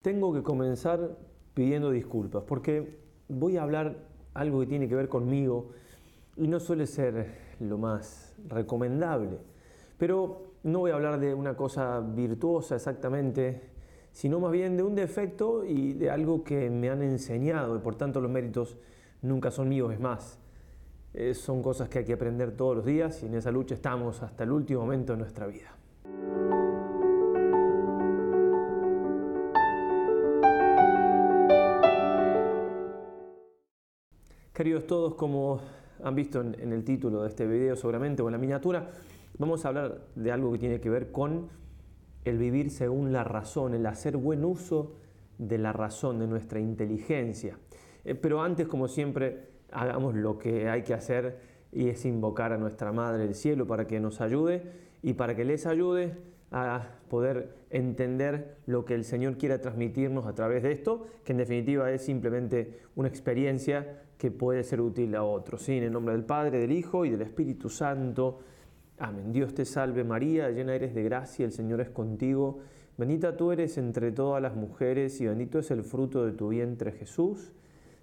Tengo que comenzar pidiendo disculpas porque voy a hablar algo que tiene que ver conmigo y no suele ser lo más recomendable. Pero no voy a hablar de una cosa virtuosa exactamente, sino más bien de un defecto y de algo que me han enseñado y por tanto los méritos nunca son míos, es más. Eh, son cosas que hay que aprender todos los días y en esa lucha estamos hasta el último momento de nuestra vida. Queridos todos, como han visto en, el título de este video seguramente o en la miniatura, vamos a hablar de algo que tiene que ver con el vivir según la razón, el hacer buen uso de la razón, de nuestra inteligencia. Eh, pero antes, como siempre, hagamos lo que hay que hacer y es invocar a nuestra Madre del Cielo para que nos ayude y para que les ayude a poder entender lo que el Señor quiere transmitirnos a través de esto, que en definitiva es simplemente una experiencia que puede ser útil a otros. En el nombre del Padre, del Hijo y del Espíritu Santo. Amén. Dios te salve María, llena eres de gracia, el Señor es contigo. Bendita tú eres entre todas las mujeres y bendito es el fruto de tu vientre Jesús.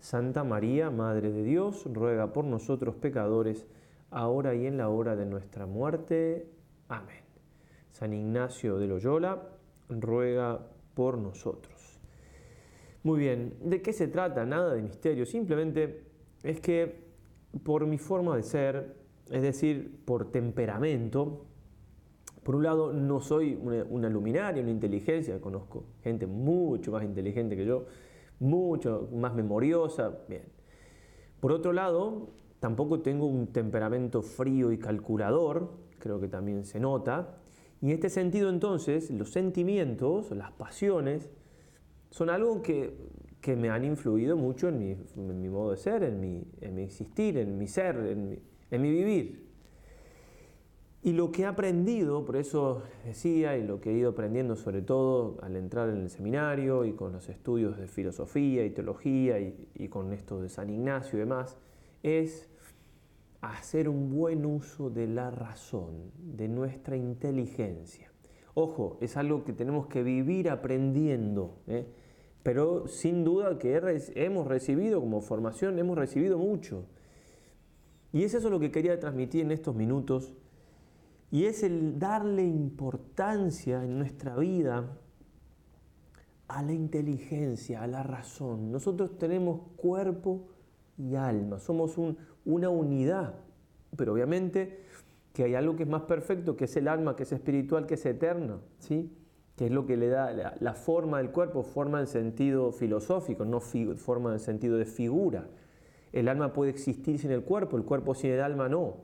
Santa María, Madre de Dios, ruega por nosotros pecadores, ahora y en la hora de nuestra muerte. Amén. San Ignacio de Loyola ruega por nosotros. Muy bien, ¿de qué se trata? Nada de misterio, simplemente es que por mi forma de ser, es decir, por temperamento, por un lado no soy una, luminaria, una inteligencia, conozco gente mucho más inteligente que yo, mucho más memoriosa, bien. Por otro lado, tampoco tengo un temperamento frío y calculador, creo que también se nota, y en este sentido entonces los sentimientos, las pasiones, son algo que, me han influido mucho en mi, modo de ser, en mi, existir, en mi ser, en mi, en mi vivir. Y lo que he aprendido, por eso decía, y lo que he ido aprendiendo sobre todo al entrar en el seminario y con los estudios de filosofía y teología y, y con esto de San Ignacio y demás, es hacer un buen uso de la razón, de nuestra inteligencia. Ojo, es algo que tenemos que vivir aprendiendo, ¿eh? pero sin duda que hemos recibido como formación, hemos recibido mucho. Y es eso lo que quería transmitir en estos minutos, y es el darle importancia en nuestra vida a la inteligencia, a la razón. Nosotros tenemos cuerpo y alma, somos un, una unidad. Pero obviamente que hay algo que es más perfecto, que es el alma, que es espiritual, que es eterna, ¿sí? que es lo que le da la, forma del cuerpo, forma en sentido filosófico, no forma en sentido de figura. El alma puede existir sin el cuerpo, el cuerpo sin el alma no.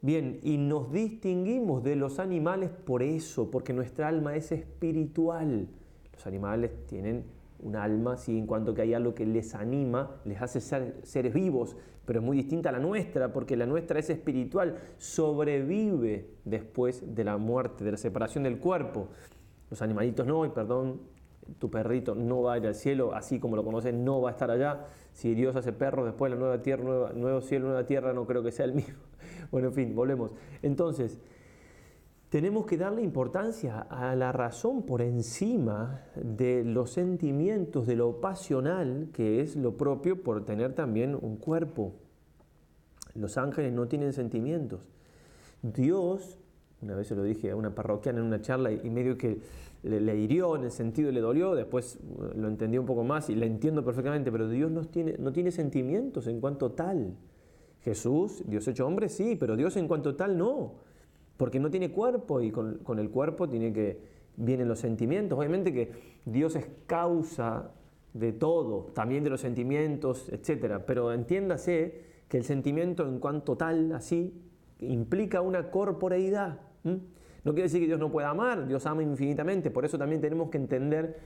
Bien, y nos distinguimos de los animales por eso, porque nuestra alma es espiritual. Los animales tienen un alma, sí, en cuanto que hay algo que les anima, les hace ser seres vivos, pero es muy distinta a la nuestra, porque la nuestra es espiritual, sobrevive después de la muerte, de la separación del cuerpo. Los animalitos no, y perdón, tu perrito no va a ir al cielo, así como lo conocen, no va a estar allá. Si Dios hace perros después la nueva tierra, nuevo cielo, nueva tierra, no creo que sea el mismo. Bueno, en fin, volvemos. Entonces, tenemos que darle importancia a la razón por encima de los sentimientos, de lo pasional, que es lo propio por tener también un cuerpo. Los ángeles no tienen sentimientos. Dios, una vez se lo dije a una parroquiana en una charla y medio que le, hirió en el sentido, le dolió, después lo entendí un poco más y le entiendo perfectamente, pero Dios no tiene, no tiene sentimientos en cuanto tal. Jesús, Dios hecho hombre, sí, pero Dios en cuanto tal no porque no tiene cuerpo y con, el cuerpo tiene que, vienen los sentimientos. Obviamente que Dios es causa de todo, también de los sentimientos, etc. Pero entiéndase que el sentimiento en cuanto tal, así, implica una corporeidad. No quiere decir que Dios no pueda amar, Dios ama infinitamente, por eso también tenemos que entender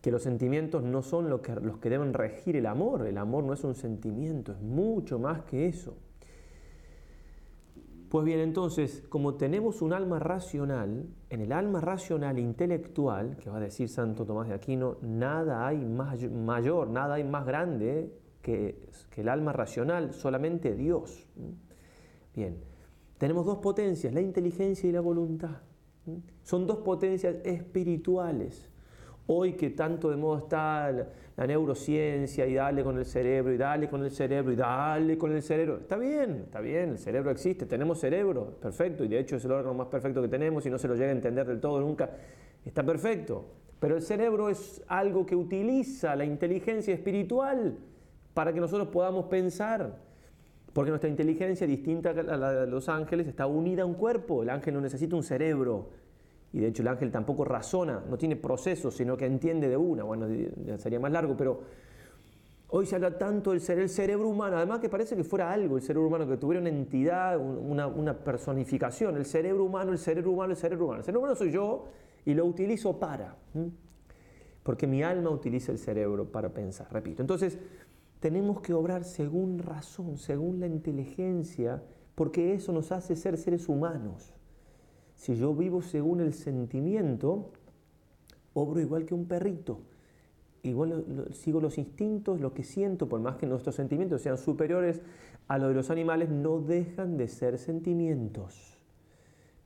que los sentimientos no son los que, los que deben regir el amor, el amor no es un sentimiento, es mucho más que eso. Pues bien, entonces, como tenemos un alma racional, en el alma racional intelectual, que va a decir Santo Tomás de Aquino, nada hay más mayor, nada hay más grande que, el alma racional, solamente Dios. Bien, tenemos dos potencias, la inteligencia y la voluntad. Son dos potencias espirituales. Hoy que tanto de moda está la, neurociencia y dale con el cerebro y dale con el cerebro y dale con el cerebro. Está bien, está bien, el cerebro existe, tenemos cerebro, perfecto, y de hecho es el órgano más perfecto que tenemos y no se lo llega a entender del todo nunca. Está perfecto. Pero el cerebro es algo que utiliza la inteligencia espiritual para que nosotros podamos pensar. Porque nuestra inteligencia, distinta a la de los ángeles, está unida a un cuerpo. El ángel no necesita un cerebro. Y de hecho el ángel tampoco razona, no tiene procesos, sino que entiende de una. Bueno, sería más largo, pero hoy se habla tanto del cerebro humano, además que parece que fuera algo, el cerebro humano, que tuviera una entidad, una, una personificación. El cerebro humano, el cerebro humano, el cerebro humano. El cerebro humano soy yo y lo utilizo para. Porque mi alma utiliza el cerebro para pensar, repito. Entonces, tenemos que obrar según razón, según la inteligencia, porque eso nos hace ser seres humanos. Si yo vivo según el sentimiento, obro igual que un perrito. Igual sigo los instintos, lo que siento, por más que nuestros sentimientos sean superiores a los de los animales, no dejan de ser sentimientos.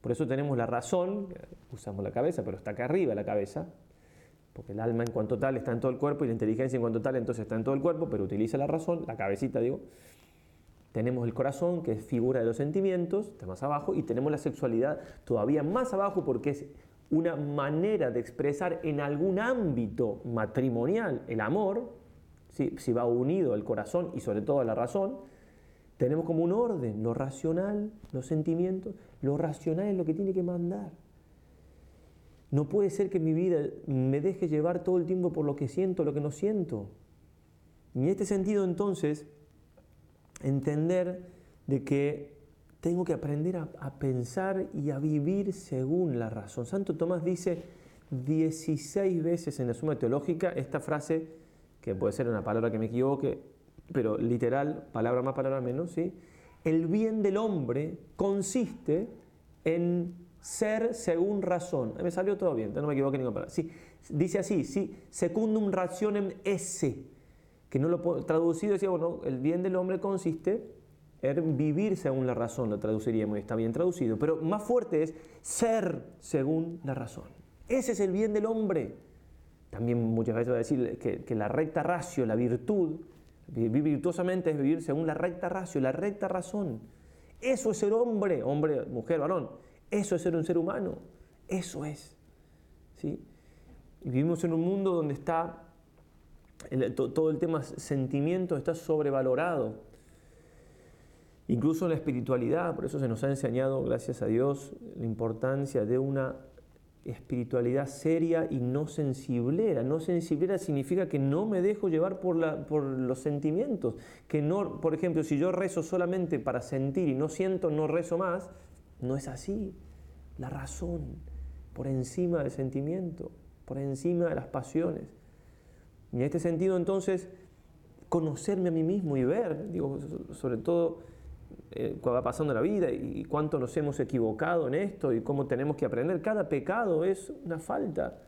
Por eso tenemos la razón, usamos la cabeza, pero está acá arriba la cabeza, porque el alma en cuanto tal está en todo el cuerpo y la inteligencia en cuanto tal entonces está en todo el cuerpo, pero utiliza la razón, la cabecita digo. Tenemos el corazón, que es figura de los sentimientos, está más abajo, y tenemos la sexualidad todavía más abajo porque es una manera de expresar en algún ámbito matrimonial el amor, si va unido el corazón y sobre todo la razón, tenemos como un orden, lo racional, los sentimientos, lo racional es lo que tiene que mandar. No puede ser que mi vida me deje llevar todo el tiempo por lo que siento, lo que no siento. En este sentido, entonces, entender de que tengo que aprender a, pensar y a vivir según la razón. Santo Tomás dice 16 veces en la Suma Teológica esta frase, que puede ser una palabra que me equivoque, pero literal, palabra más, palabra menos, ¿sí? El bien del hombre consiste en ser según razón. Me salió todo bien, no me equivoqué ninguna palabra. Sí, dice así, sí, secundum rationem esse, que no lo traducido, decía, bueno, el bien del hombre consiste en vivir según la razón, lo traduciríamos, está bien traducido, pero más fuerte es ser según la razón. Ese es el bien del hombre. También muchas veces va a decir que, la recta ratio, la virtud, vivir virtuosamente es vivir según la recta ratio, la recta razón. Eso es ser hombre, hombre, mujer, varón. Eso es ser un ser humano. Eso es. ¿sí? vivimos en un mundo donde está todo el tema sentimiento está sobrevalorado. Incluso la espiritualidad, por eso se nos ha enseñado, gracias a Dios, la importancia de una espiritualidad seria y no sensiblera. No sensiblera significa que no me dejo llevar por, por los sentimientos. Que no, por ejemplo, si yo rezo solamente para sentir y no siento, no rezo más, no es así. La razón por encima del sentimiento, por encima de las pasiones. Y en este sentido, entonces, conocerme a mí mismo y ver, digo, sobre todo eh, cuando va pasando la vida y cuánto nos hemos equivocado en esto y cómo tenemos que aprender. Cada pecado es una falta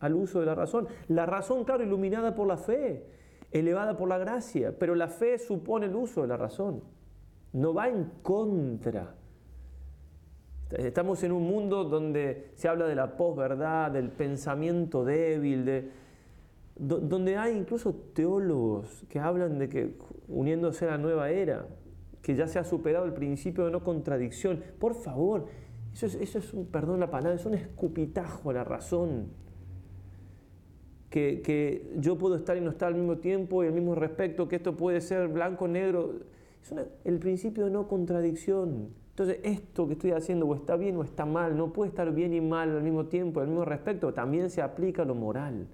al uso de la razón. La razón, claro, iluminada por la fe, elevada por la gracia, pero la fe supone el uso de la razón. No va en contra Estamos en un mundo donde se habla de la posverdad, del pensamiento débil, de, donde hay incluso teólogos que hablan de que uniéndose a la nueva era, que ya se ha superado el principio de no contradicción. Por favor, eso es, eso es un, perdón la palabra, es un escupitajo a la razón. Que, que, yo puedo estar y no estar al mismo tiempo y al mismo respecto, que esto puede ser blanco, negro. Es el principio de no contradicción. Entonces, esto que estoy haciendo o está bien o está mal, no puede estar bien y mal al mismo tiempo, al mismo respecto, también se aplica a lo moral.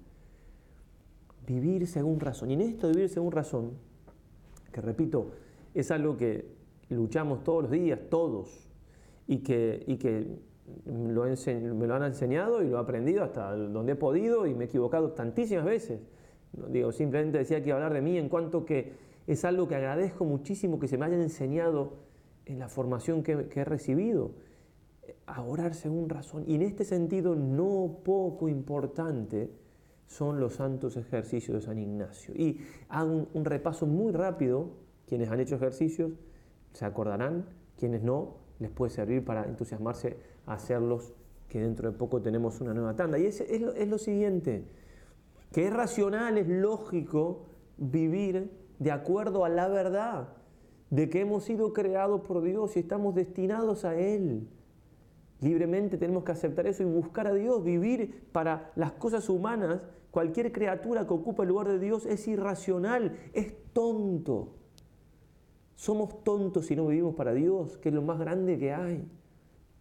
Vivir según razón. Y en esto de vivir según razón, que repito, es algo que luchamos todos los días, todos, y que, y que me lo han enseñado y lo he aprendido hasta donde he podido y me he equivocado tantísimas veces. Digo, simplemente decía que hablar de mí en cuanto que es algo que agradezco muchísimo que se me haya enseñado en la formación que, he recibido, a orar según razón. Y en este sentido, no poco importante son los santos ejercicios de San Ignacio. Y hago un, repaso muy rápido, quienes han hecho ejercicios se acordarán, quienes no, les puede servir para entusiasmarse a hacerlos, que dentro de poco tenemos una nueva tanda. Y es, es, lo, siguiente, que es racional, es lógico vivir de acuerdo a la verdad de que hemos sido creados por Dios y estamos destinados a Él. Libremente tenemos que aceptar eso y buscar a Dios, vivir para las cosas humanas. Cualquier criatura que ocupa el lugar de Dios es irracional, es tonto. Somos tontos si no vivimos para Dios, que es lo más grande que hay.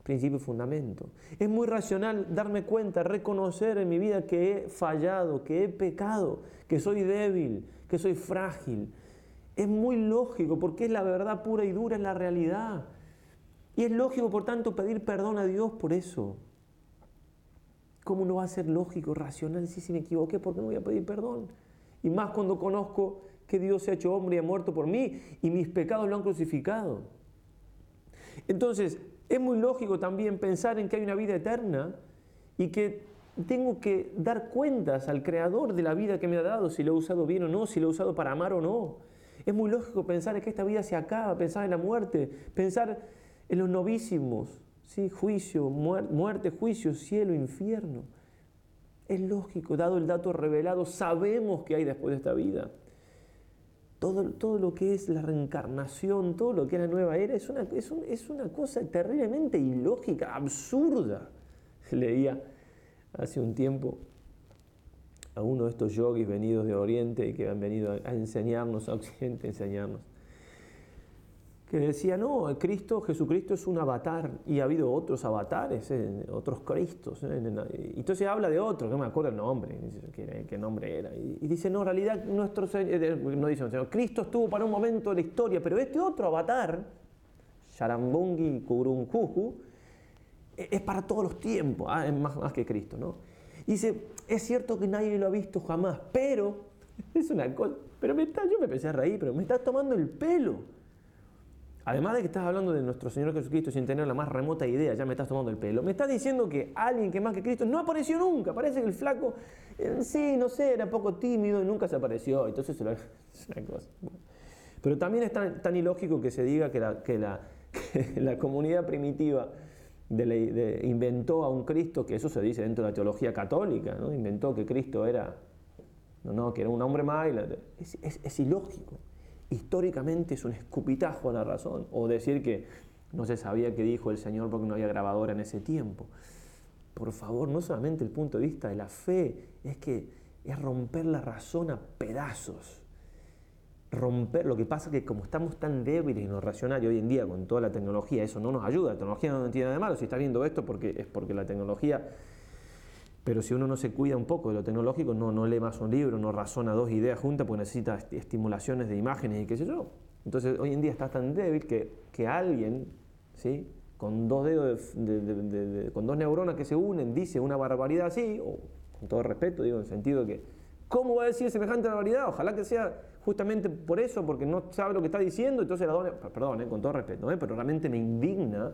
Principio y fundamento. Es muy racional darme cuenta, reconocer en mi vida que he fallado, que he pecado, que soy débil, que soy frágil. Es muy lógico porque es la verdad pura y dura, en la realidad. Y es lógico, por tanto, pedir perdón a Dios por eso. ¿Cómo no va a ser lógico, racional, si, si me equivoqué, por qué no voy a pedir perdón? Y más cuando conozco que Dios se ha hecho hombre y ha muerto por mí y mis pecados lo han crucificado. Entonces, es muy lógico también pensar en que hay una vida eterna y que tengo que dar cuentas al creador de la vida que me ha dado, si lo he usado bien o no, si lo he usado para amar o no. Es muy lógico pensar en que esta vida se acaba, pensar en la muerte, pensar en los novísimos, ¿sí? juicio, muerte, juicio, cielo, infierno. Es lógico, dado el dato revelado, sabemos que hay después de esta vida todo, todo, lo que es la reencarnación, todo lo que es la nueva era, es una, es, una cosa terriblemente ilógica, absurda. Leía hace un tiempo a uno de estos yogis venidos de Oriente y que han venido a enseñarnos, a Occidente, a enseñarnos que decía, no, Cristo, Jesucristo es un avatar y ha habido otros avatares, eh, otros Cristos. Eh, entonces habla de otro, no me acuerdo el nombre, qué, nombre era. Y, dice, no, en realidad nuestro Señor, eh, no dice, Señor, Cristo estuvo para un momento de la historia, pero este otro avatar, Sharambungi Kurunkuhu, es para todos los tiempos, ah, es más, más que Cristo, ¿no? dice, es cierto que nadie lo ha visto jamás, pero, es una cosa, pero me está, yo me empecé a reír, pero me estás tomando el pelo. Además de que estás hablando de nuestro Señor Jesucristo sin tener la más remota idea, ya me estás tomando el pelo. Me estás diciendo que alguien que más que Cristo no apareció nunca. Parece que el flaco, eh, sí, no sé, era poco tímido y nunca se apareció. Entonces es una cosa. Pero también es tan, ilógico que se diga que la, que la, comunidad primitiva inventó a un Cristo, que eso se dice dentro de la teología católica, ¿no? inventó que Cristo era, no, no, que era un hombre más. es ilógico históricamente es un escupitajo a la razón, o decir que no se sabía qué dijo el Señor porque no había grabadora en ese tiempo. Por favor, no solamente el punto de vista de la fe, es que es romper la razón a pedazos. Romper, lo que pasa es que como estamos tan débiles y no racionales hoy en día con toda la tecnología, eso no nos ayuda. La tecnología no tiene nada de malo. Si está viendo esto porque, es porque la tecnología pero si uno no se cuida un poco de lo tecnológico, no, no lee más un libro, no razona dos ideas juntas, porque necesita estimulaciones de imágenes y qué sé yo. Entonces hoy en día está tan débil que, que alguien, ¿sí? con dos dedos, con dos neuronas que se unen, dice una barbaridad así, o con todo respeto, digo, en el sentido de que, ¿cómo va a decir semejante barbaridad? Ojalá que sea justamente por eso, porque no sabe lo que está diciendo, entonces la dona, perdón, eh, con todo respeto, ¿eh? pero realmente me indigna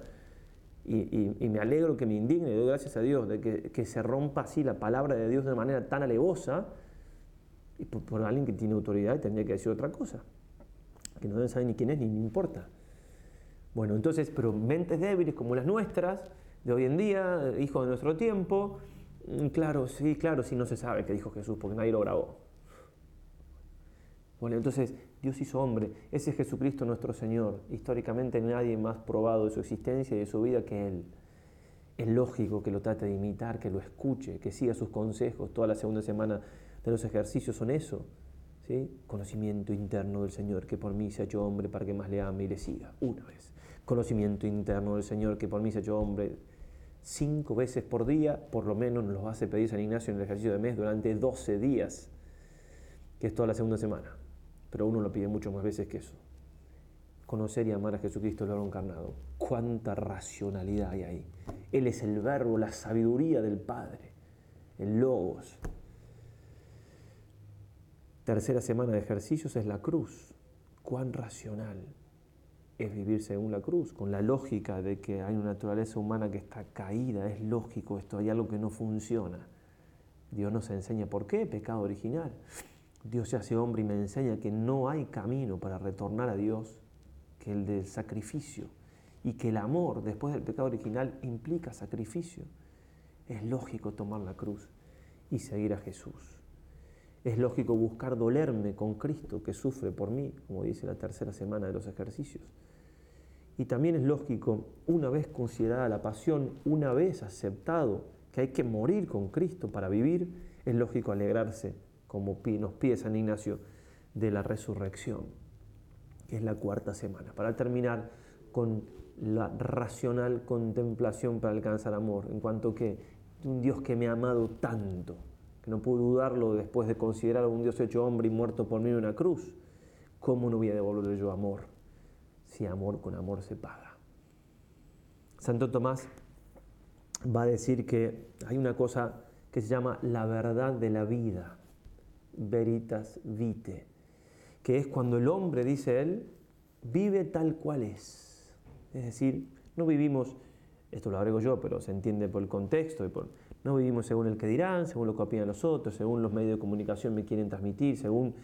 y, me alegro que me indigne, doy gracias a Dios de que, se rompa así la palabra de Dios de una manera tan alevosa y por, alguien que tiene autoridad tendría que decir otra cosa, que no sabe ni quién es ni me importa. Bueno, entonces, pero mentes débiles como las nuestras, de hoy en día, hijos de nuestro tiempo, mm, claro, sí, claro, sí no se sabe qué dijo Jesús porque nadie lo grabó. Bueno, entonces Dios hizo hombre, ese es Jesucristo nuestro Señor. Históricamente nadie más probado de su existencia y de su vida que Él. Es lógico que lo trate de imitar, que lo escuche, que siga sus consejos. Toda la segunda semana de los ejercicios son eso. ¿sí? Conocimiento interno del Señor, que por mí se ha hecho hombre para que más le ame y le siga. Una vez. Conocimiento interno del Señor, que por mí se ha hecho hombre cinco veces por día, por lo menos nos lo hace pedir San Ignacio en el ejercicio de mes durante 12 días, que es toda la segunda semana pero uno lo pide mucho más veces que eso. Conocer y amar a Jesucristo, el verbo encarnado. Cuánta racionalidad hay ahí. Él es el verbo, la sabiduría del Padre, el logos. Tercera semana de ejercicios es la cruz. Cuán racional es vivir según la cruz, con la lógica de que hay una naturaleza humana que está caída, es lógico esto, hay algo que no funciona. Dios nos enseña por qué, pecado original. Dios se hace hombre y me enseña que no hay camino para retornar a Dios que el del sacrificio y que el amor después del pecado original implica sacrificio. Es lógico tomar la cruz y seguir a Jesús. Es lógico buscar dolerme con Cristo que sufre por mí, como dice la tercera semana de los ejercicios. Y también es lógico, una vez considerada la pasión, una vez aceptado que hay que morir con Cristo para vivir, es lógico alegrarse, como nos pide San Ignacio, de la resurrección, que es la cuarta semana. Para terminar con la racional contemplación para alcanzar amor, en cuanto que un Dios que me ha amado tanto, que no puedo dudarlo después de considerar a un Dios hecho hombre y muerto por mí en una cruz, ¿cómo no voy a devolverle yo amor? Si amor con amor se paga. Santo Tomás va a decir que hay una cosa que se llama la verdad de la vida, veritas vite, que es cuando el hombre, dice él, vive tal cual es. Es decir, no vivimos, esto lo agrego yo, pero se entiende por el contexto, y por, no vivimos según el que dirán, según lo que opinan los otros, según los medios de comunicación me quieren transmitir, según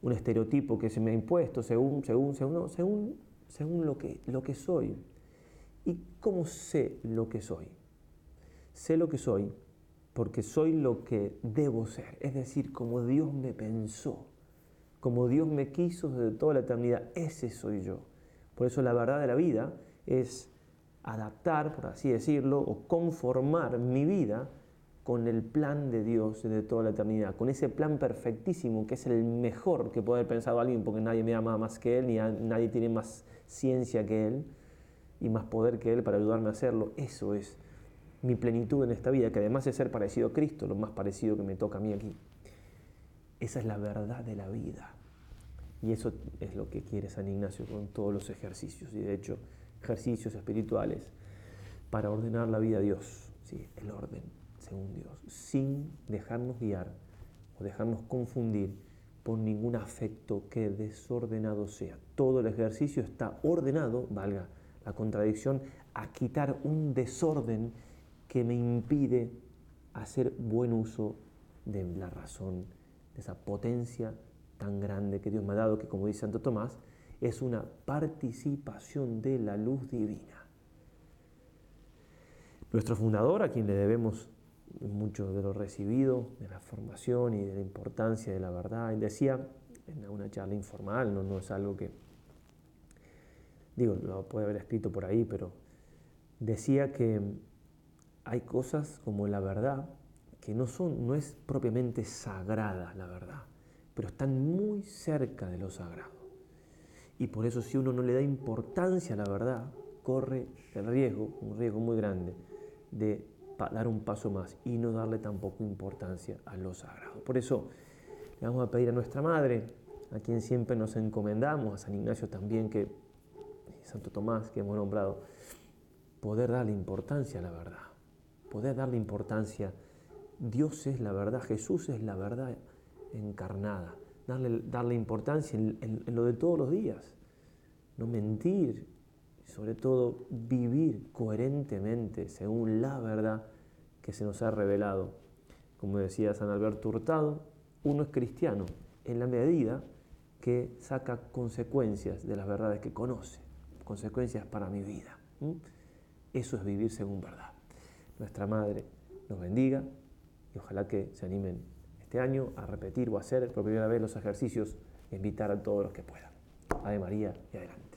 un estereotipo que se me ha impuesto, según, según, según, según, según lo, que, lo que soy. ¿Y cómo sé lo que soy? Sé lo que soy porque soy lo que debo ser, es decir, como Dios me pensó, como Dios me quiso desde toda la eternidad, ese soy yo. Por eso la verdad de la vida es adaptar, por así decirlo, o conformar mi vida con el plan de Dios desde toda la eternidad, con ese plan perfectísimo que es el mejor que puede haber pensado alguien, porque nadie me ama más que Él, ni nadie tiene más ciencia que Él y más poder que Él para ayudarme a hacerlo. Eso es mi plenitud en esta vida, que además de ser parecido a Cristo, lo más parecido que me toca a mí aquí. Esa es la verdad de la vida. Y eso es lo que quiere San Ignacio con todos los ejercicios. Y de hecho, ejercicios espirituales para ordenar la vida a Dios. ¿sí? El orden según Dios. Sin dejarnos guiar o dejarnos confundir por ningún afecto que desordenado sea. Todo el ejercicio está ordenado, valga la contradicción, a quitar un desorden que me impide hacer buen uso de la razón, de esa potencia tan grande que Dios me ha dado, que como dice Santo Tomás, es una participación de la luz divina. Nuestro fundador, a quien le debemos mucho de lo recibido, de la formación y de la importancia de la verdad, decía en una charla informal, no, no es algo que, digo, lo puede haber escrito por ahí, pero decía que hay cosas como la verdad que no son, no es propiamente sagrada la verdad, pero están muy cerca de lo sagrado. Y por eso si uno no le da importancia a la verdad, corre el riesgo, un riesgo muy grande, de dar un paso más y no darle tampoco importancia a lo sagrado. Por eso le vamos a pedir a nuestra Madre, a quien siempre nos encomendamos, a San Ignacio también, que Santo Tomás, que hemos nombrado, poder darle importancia a la verdad poder darle importancia. Dios es la verdad, Jesús es la verdad encarnada. Darle, darle importancia en, lo de todos los días. No mentir, sobre todo vivir coherentemente según la verdad que se nos ha revelado. Como decía San Alberto Hurtado, uno es cristiano en la medida que saca consecuencias de las verdades que conoce, consecuencias para mi vida. Eso es vivir según verdad nuestra Madre nos bendiga y ojalá que se animen este año a repetir o hacer por primera vez los ejercicios e invitar a todos los que puedan. Ave María y adelante.